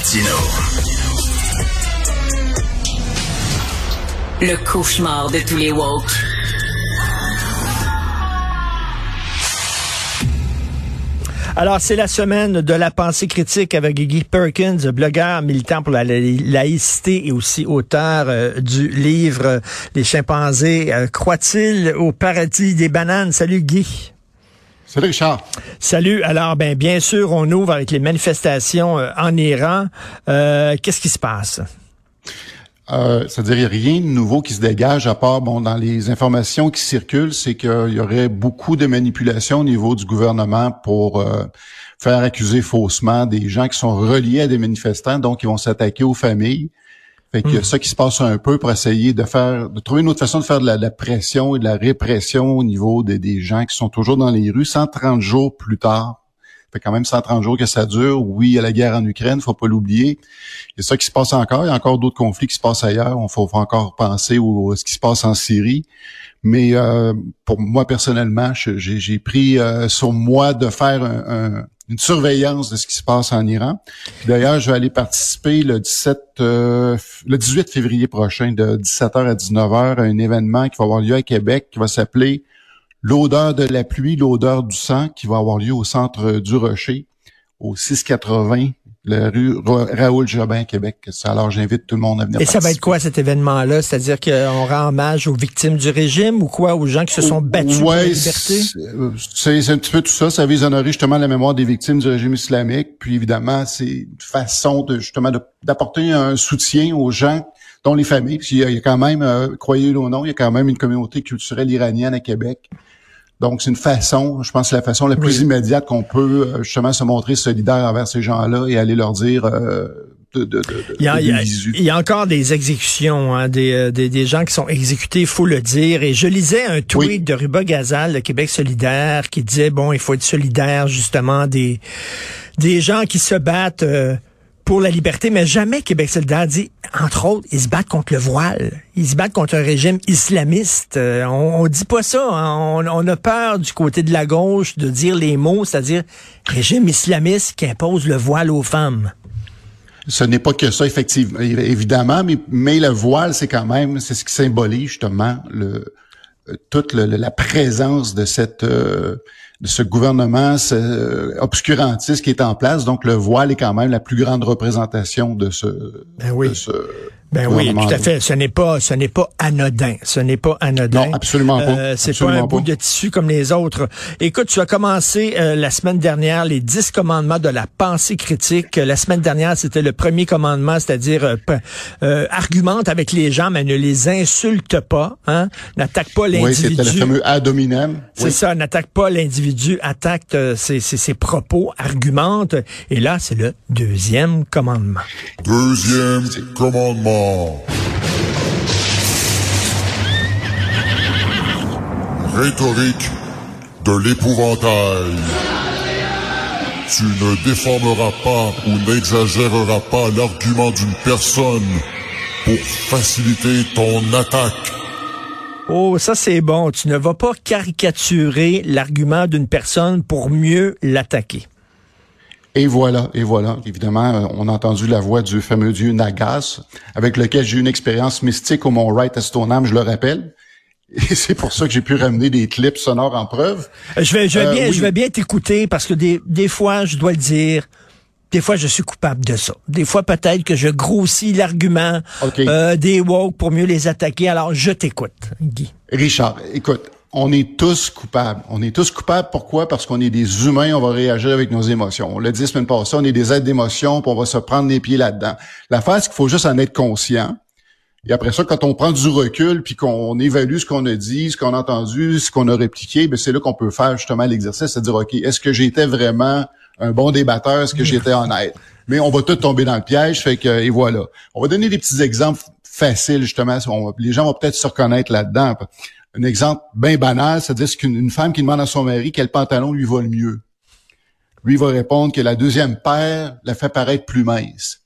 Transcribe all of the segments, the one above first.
Martino. Le cauchemar de tous les woke. Alors, c'est la semaine de la pensée critique avec Guy Perkins, blogueur militant pour la laïcité et aussi auteur euh, du livre Les chimpanzés euh, croient-ils au paradis des bananes? Salut Guy. Salut Richard. Salut. Alors, ben, bien sûr, on ouvre avec les manifestations en Iran. Qu'est-ce qui se passe? Euh, C'est-à-dire, rien de nouveau qui se dégage à part, bon, dans les informations qui circulent, c'est qu'il y aurait beaucoup de manipulations au niveau du gouvernement pour euh, faire accuser faussement des gens qui sont reliés à des manifestants, donc ils vont s'attaquer aux familles. Fait a hmm. ça qui se passe un peu pour essayer de faire, de trouver une autre façon de faire de la, pression et de la répression au niveau des gens qui sont toujours dans les rues 130 jours plus tard fait quand même 130 jours que ça dure. Oui, il y a la guerre en Ukraine, faut pas l'oublier. Il y a ça qui se passe encore. Il y a encore d'autres conflits qui se passent ailleurs. On faut, encore penser au, à ce qui se passe en Syrie. Mais euh, pour moi personnellement, j'ai pris euh, sur moi de faire une surveillance de ce qui se passe en Iran. D'ailleurs, je vais aller participer le 17, euh, le 18 février prochain, de 17h à 19h, à un événement qui va avoir lieu à Québec, qui va s'appeler l'odeur de la pluie, l'odeur du sang qui va avoir lieu au centre du Rocher, au 680 la rue Raoul Jobin, Québec. Alors, j'invite tout le monde à venir. Et ça va être quoi cet événement-là? C'est-à-dire qu'on rend hommage aux victimes du régime ou quoi? Aux gens qui se sont battus pour la liberté? C'est un petit peu tout ça. Ça vise à honorer justement la mémoire des victimes du régime islamique. Puis évidemment, c'est une façon de justement d'apporter un soutien aux gens dont les familles. Puis il y a, quand même, euh, croyez-le ou non, il y a quand même une communauté culturelle iranienne à Québec donc, c'est une façon, je pense, c'est la façon la plus immédiate qu'on peut euh, justement se montrer solidaire envers ces gens-là et aller leur dire euh, de, de, de, il, y a, il, y a, encore des exécutions, hein, des, euh, des, des, gens qui sont exécutés, il faut le dire. Et je lisais un tweet de Ruba Gazal, de Québec solidaire, qui disait, bon, il faut être solidaire justement des, des gens qui se battent pour la liberté, mais jamais Québec solidaire dit, entre autres, ils se battent contre le voile. Ils se battent contre un régime islamiste. Euh, on, on dit pas ça. Hein. On, a peur du côté de la gauche de dire les mots, c'est-à-dire régime islamiste qui impose le voile aux femmes. Ce n'est pas que ça, effectivement, évidemment, mais, le voile, c'est quand même, c'est ce qui symbolise justement le, euh, toute la présence de cette euh, de ce gouvernement ce, obscurantiste qui est en place. Donc, le voile est quand même la plus grande représentation de ce, ben oui. de ce ben oui, tout à fait. Ce n'est pas, ce n'est pas anodin. Ce n'est pas anodin. Non, absolument pas. Euh, c'est pas un bout de tissu comme les autres. Écoute, tu as commencé euh, la semaine dernière les dix commandements de la pensée critique. La semaine dernière, c'était le premier commandement, c'est-à-dire euh, euh argumente avec les gens, mais ne les insulte pas. Hein? N'attaque pas l'individu. Oui, c'était le fameux ad hominem. C'est ça, n'attaque pas l'individu, attaque ses, ses, ses propos, argumente. Et là, c'est le deuxième commandement. Deuxième commandement. Rhétorique de l'épouvantail. Tu ne déformeras pas ou n'exagéreras pas l'argument d'une personne pour faciliter ton attaque. Oh, ça c'est bon. Tu ne vas pas caricaturer l'argument d'une personne pour mieux l'attaquer. Et voilà, et voilà. Évidemment, euh, on a entendu la voix du fameux dieu Nagas, avec lequel j'ai eu une expérience mystique au Mont Wright à Stoneham, je le rappelle. Et c'est pour ça que j'ai pu ramener des clips sonores en preuve. Euh, je vais, je vais euh, bien, je vais bien t'écouter parce que des, des fois, je dois le dire, des fois, je suis coupable de ça. Des fois, peut-être que je grossis l'argument des woke pour mieux les attaquer. Alors, je t'écoute, Guy. Richard, écoute, on est tous coupables. On est tous coupables. Pourquoi? Parce qu'on est des humains, on va réagir avec nos émotions. On l'a dit la semaine passée, on est des aides d'émotions, puis on va se prendre les pieds là-dedans. L'affaire, c'est qu'il faut juste en être conscient. Et après ça, quand on prend du recul, puis qu'on évalue ce qu'on a dit, ce qu'on a entendu, ce qu'on a répliqué, ben c'est là qu'on peut faire justement l'exercice, c'est dire, OK, est-ce que j'étais vraiment un bon débatteur? Est-ce que j'étais honnête? Mais on va tout tomber dans le piège, fait que, et voilà. On va donner des petits exemples faciles, justement. les gens vont peut-être se reconnaître là-dedans un exemple bien banal, c'est-à-dire qu'une femme qui demande à son mari quel pantalon lui va le mieux. Lui va répondre que la deuxième paire la fait paraître plus mince.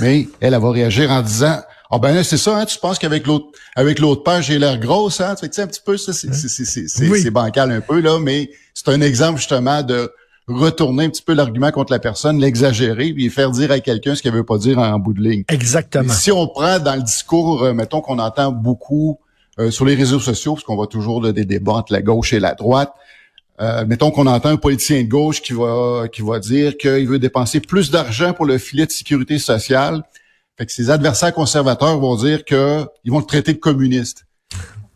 Mais elle, elle va réagir en disant Ah ben c'est ça, hein, tu penses qu'avec l'autre avec l'autre paire, j'ai l'air grosse, hein? Tu sais, un petit peu, ça, c'est bancal un peu, là, mais c'est un exemple justement de retourner un petit peu l'argument contre la personne, l'exagérer, puis faire dire à quelqu'un ce qu'elle veut pas dire en, bout de ligne. Exactement. si on prend dans le discours, euh, mettons qu'on entend beaucoup euh, sur les réseaux sociaux, parce qu'on voit toujours des débats entre la gauche et la droite, euh, mettons qu'on entend un politicien de gauche qui va qui va dire qu'il veut dépenser plus d'argent pour le filet de sécurité sociale. Fait que ses adversaires conservateurs vont dire que ils vont le traiter de communiste.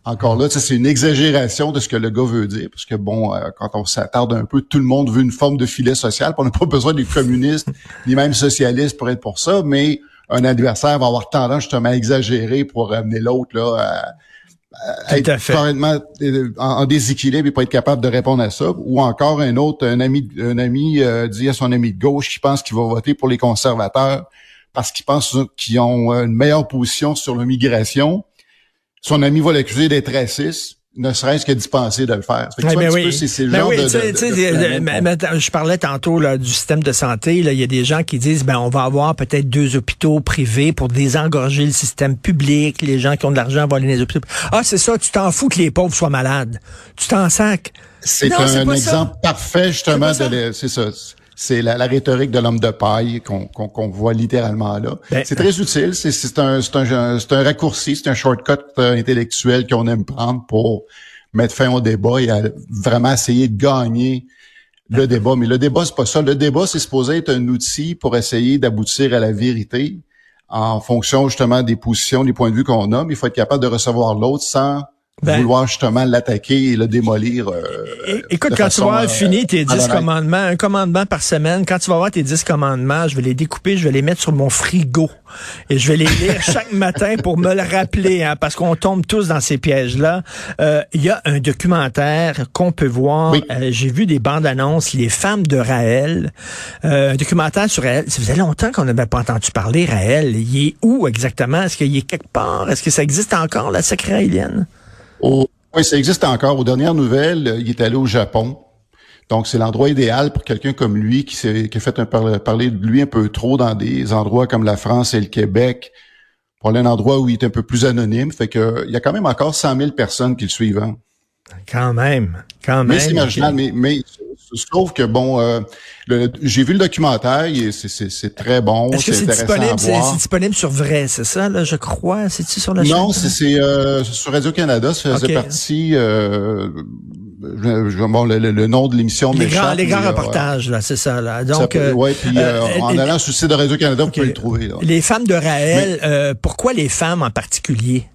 Encore là, c'est une exagération de ce que le gars veut dire, parce que bon, euh, quand on s'attarde un peu, tout le monde veut une forme de filet social, on n'a pas besoin des communistes ni même socialistes pour être pour ça, mais un adversaire va avoir tendance justement à exagérer pour amener l'autre là à, être euh, en, déséquilibre et pas être capable de répondre à ça. Ou encore un autre, un ami, un ami euh, dit à son ami de gauche qui pense qu'il va voter pour les conservateurs parce qu'il pense qu'ils ont une meilleure position sur l'immigration. Son ami va l'accuser d'être raciste ne serait-ce que dispenser de le faire. Fait ben oui. c'est, ben oui, je parlais tantôt là, du système de santé. Il y a des gens qui disent ben on va avoir peut-être deux hôpitaux privés pour désengorger le système public. Les gens qui ont de l'argent vont aller dans les hôpitaux. Ah, c'est ça, tu t'en fous que les pauvres soient malades. Tu t'en sacs. C'est un, exemple parfait justement de c'est ça. C'est la, rhétorique de l'homme de paille qu'on voit littéralement là. Ben, c'est très utile. C'est un, un, un raccourci, c'est un shortcut euh, intellectuel qu'on aime prendre pour mettre fin au débat et vraiment essayer de gagner le débat. Mais le débat, c'est pas ça. Le débat, c'est supposé être un outil pour essayer d'aboutir à la vérité en fonction justement des positions, des points de vue qu'on a. Mais il faut être capable de recevoir l'autre sans ben, vouloir justement l'attaquer et le démolir. Euh, écoute, quand tu vas euh, finir tes 10 commandements, un commandement par semaine, quand tu vas voir tes 10 commandements, je vais les découper, je vais les mettre sur mon frigo et je vais les lire chaque matin pour me le rappeler, hein, parce qu'on tombe tous dans ces pièges-là. Euh, il y a un documentaire qu'on peut voir. J'ai vu des bandes annonces, Les femmes de Raël. un documentaire sur Raël. Ça faisait longtemps qu'on n'avait pas entendu parler Raël. Il est où exactement? Est-ce qu'il est quelque part? Est-ce que ça existe encore, la secret raélienne? Oui, ça existe encore. Aux dernières nouvelles, il est allé au Japon. Donc, c'est l'endroit idéal pour quelqu'un comme lui qui, a fait un parler de lui un peu trop dans des endroits comme la France et le Québec, pour aller un endroit où il est un peu plus anonyme. Fait que il y a quand même encore 100 000 personnes qui le suivent. Hein. Quand même, quand même. Mais c'est marginal, mais, mais trouve que bon, euh, j'ai vu le documentaire, c'est très bon. Est-ce que c'est disponible, c'est disponible sur vrai, c'est ça là, je crois, c'est-tu sur la chaîne? Non, c'est euh, sur Radio Canada, ça faisait partie. Euh, bon, le, nom de l'émission les grands, les grands reportages là, c'est ça là. Donc, euh, ouais, puis en allant sur le site de Radio Canada, vous pouvez le trouver. Là. Les femmes de Raël, pourquoi les femmes en particulier?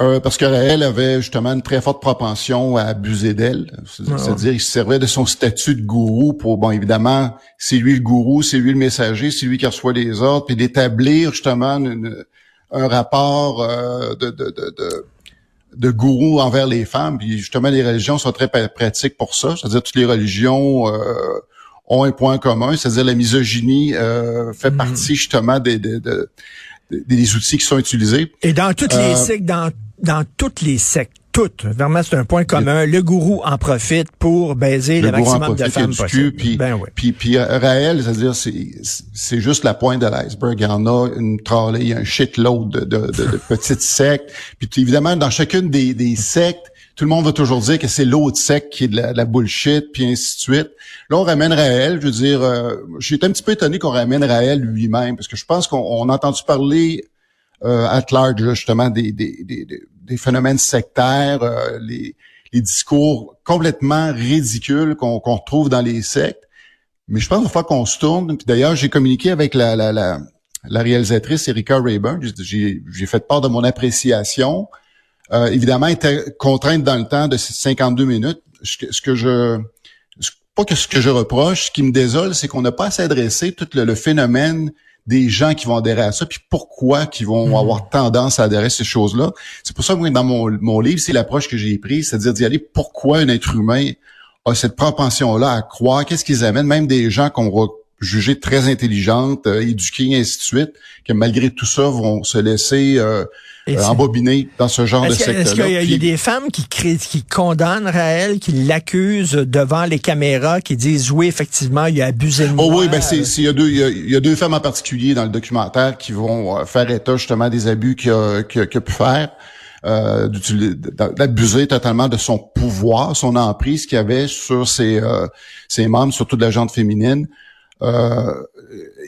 Euh, parce que avait justement une très forte propension à abuser d'elle. Ah c'est-à-dire, il se servait de son statut de gourou pour, bon, évidemment, c'est lui le gourou, c'est lui le messager, c'est lui qui reçoit les ordres, puis d'établir justement un rapport euh, de, de, de, de, gourou envers les femmes. Puis justement, les religions sont très pratiques pour ça. C'est-à-dire, toutes les religions euh, ont un point commun, c'est-à-dire la misogynie euh, fait mm-hmm. partie justement des, des, des, outils qui sont utilisés. Et dans toutes les sectes, dans dans toutes les sectes, toutes, vraiment, c'est un point commun. Le gourou en profite pour baiser le, maximum de femmes possible. Puis, ben puis, puis euh, Raël, c'est-à-dire, c'est juste la pointe de l'iceberg. Il y en a une trolley, il y a un shitload de, de, de, petites sectes. Puis évidemment, dans chacune des, des sectes, tout le monde va toujours dire que c'est l'autre secte qui est de la, bullshit, puis ainsi de suite. Là, on ramène Raël, je veux dire, euh, je suis un petit peu étonné qu'on ramène Raël lui-même, parce que je pense qu'on a entendu parler euh, at large, justement, des, des, des, des phénomènes sectaires, euh, les, les, discours complètement ridicules qu'on qu'on retrouve dans les sectes. Mais je pense qu'il faut qu'on se tourne. Puis d'ailleurs, j'ai communiqué avec la, la, la, la réalisatrice Erika Rayburn. J'ai fait part de mon appréciation. Euh, évidemment, était contrainte dans le temps de 52 minutes. Ce que, je pas que ce que je reproche, ce qui me désole, c'est qu'on n'a pas assez adressé tout le phénomène des gens qui vont adhérer à ça, puis pourquoi qui vont mhm. avoir tendance à adhérer à ces choses-là. C'est pour ça que dans mon, mon livre, c'est l'approche que j'ai prise, c'est-à-dire d'y aller pourquoi un être humain a cette propension-là à croire, qu'est-ce qu'ils amènent, même des gens qu'on juger très intelligentes, euh, éduquées, et ainsi de suite, que malgré tout ça vont se laisser euh, euh, embobiner dans ce genre de secteur Est-ce qu'il y, a des femmes qui, qui condamnent Raël, qui l'accusent devant les caméras, qui disent oui, effectivement, il a abusé de moi? Oh oui, ben c'est, il y a deux, il y a, deux femmes en particulier dans le documentaire qui vont euh, faire état justement des abus qu'il a, pu faire. euh, d'abuser totalement de son pouvoir, son emprise qu'il avait sur ses, euh, ses membres, surtout de la gente féminine. Euh,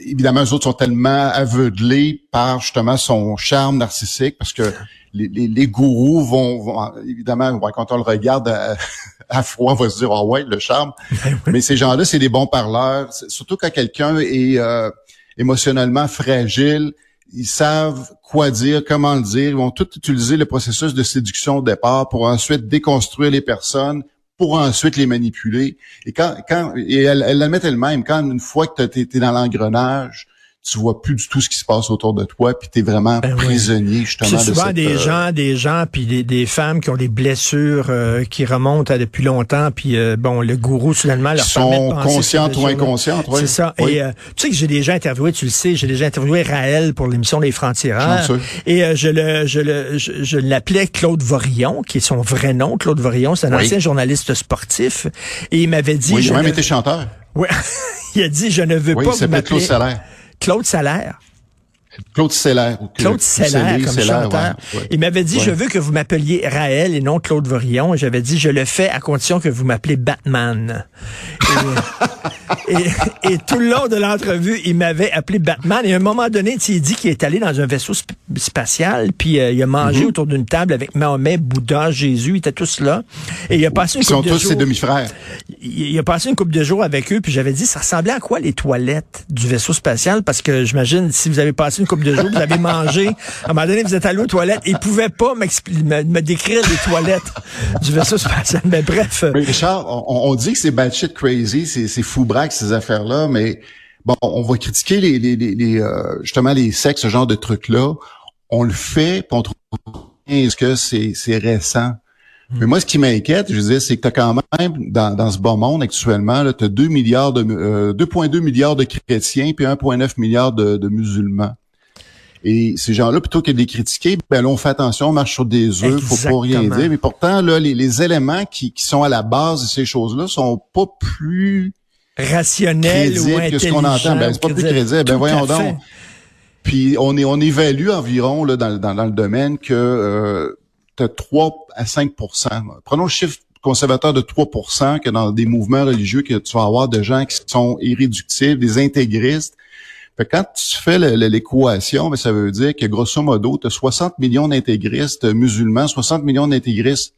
évidemment, eux autres sont tellement aveuglés par justement son charme narcissique, parce que les, les, gourous vont, évidemment, quand on le regarde à, froid, on va se dire, ah ouais, le charme. Ben Mais ces gens-là, c'est des bons parleurs, surtout quand quelqu'un est euh, émotionnellement fragile, ils savent quoi dire, comment le dire. Ils vont tout utiliser le processus de séduction au départ pour ensuite déconstruire les personnes, pour ensuite les manipuler. Et quand, quand et elle, elle l'admet elle-même, quand une fois que tu dans l'engrenage, tu vois plus du tout ce qui se passe autour de toi, puis tu es vraiment ben prisonnier justement C'est souvent des euh, gens, des gens, puis des, des, femmes qui ont des blessures euh, qui remontent à depuis longtemps, puis euh, bon, le gourou soudainement leur sont permet de conscientes ou inconscientes, C'est ça. Et tu sais que j'ai déjà interviewé, tu le sais, j'ai déjà interviewé Raël pour l'émission Les Frontières. Et je le, je le, je, l'appelais Claude Vorillon, qui est son vrai nom. Claude Vorillon, c'est un ancien journaliste sportif, et il m'avait dit. Oui, j'ai même été chanteur. Oui, il a dit je ne veux oui, pas. Il s'appelle Claude Salaire. Claude Salaire. Claude Seller. Claude Seller, comme chanteur. Il m'avait dit, je veux que vous m'appeliez Raël et non Claude Vorillon. J'avais dit, je le fais à condition que vous m'appelez Batman. et, tout le long de l'entrevue, il m'avait appelé Batman. Et à un moment donné, il dit qu'il est allé dans un vaisseau spatial, puis euh, il a mangé mm-hmm. autour d'une table avec Mahomet, Bouddha, Jésus, ils étaient tous là. Et il a passé une. Ils sont tous ses demi-frères. Il, a passé une couple de jours avec eux, puis j'avais dit, ça ressemblait à quoi les toilettes du vaisseau spatial? Parce que j'imagine, si vous avez passé une couple de jours, vous avez mangé, à un moment donné, vous êtes allé aux toilettes, il pouvait pas me, me, décrire les toilettes du vaisseau spatial. Mais bref. Mais Richard, on, on dit que c'est bad shit crazy, c'est fou braque ces affaires-là, mais bon, on va critiquer les, les, les, euh, justement les sexes, ce genre de trucs-là. On le fait, puis on trouve est-ce que c'est, récent. Hmm. Mais moi, ce qui m'inquiète, je dire, c'est que tu as quand même, dans, dans ce bon monde actuellement, tu as 2 milliards de euh, 2,2 milliards de chrétiens puis 1,9 milliards de, de, musulmans. Et ces gens-là, plutôt que de les critiquer, ben là, on fait attention, on marche sur des œufs, faut pas rien dire. Mais pourtant, là, les, les éléments qui, qui, sont à la base de ces choses-là sont pas plus rationnel ou que ce qu'on entend. Ben, c'est pas plus crédible. Ben, voyons donc. Puis on est on évalue environ là, dans, dans, dans le domaine que euh, tu as 3 à 5% Prenons le chiffre conservateur de 3% que dans des mouvements religieux que tu vas avoir de gens qui sont irréductibles, des intégristes. Fait quand tu fais l'équation, ben, ça veut dire que grosso modo, tu as 60 millions d'intégristes musulmans, 60 millions d'intégristes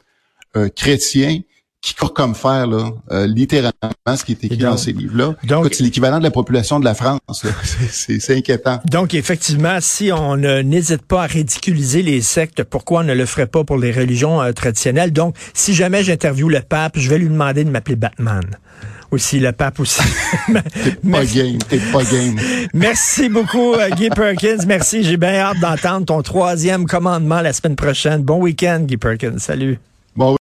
euh, chrétiens qui court comme fer, là, euh, littéralement, ce qui est écrit dans ces livres-là. Donc, c'est l'équivalent de la population de la France. C'est inquiétant. Donc, effectivement, si on n'hésite pas à ridiculiser les sectes, pourquoi on ne le ferait pas pour les religions euh, traditionnelles? Donc, si jamais j'interviewe le pape, je vais lui demander de m'appeler Batman aussi, le pape aussi. t'es pas game, t'es pas game. Merci beaucoup, euh, Guy Perkins. Merci, j'ai bien hâte d'entendre ton troisième commandement la semaine prochaine. Bon week-end, Guy Perkins. Salut.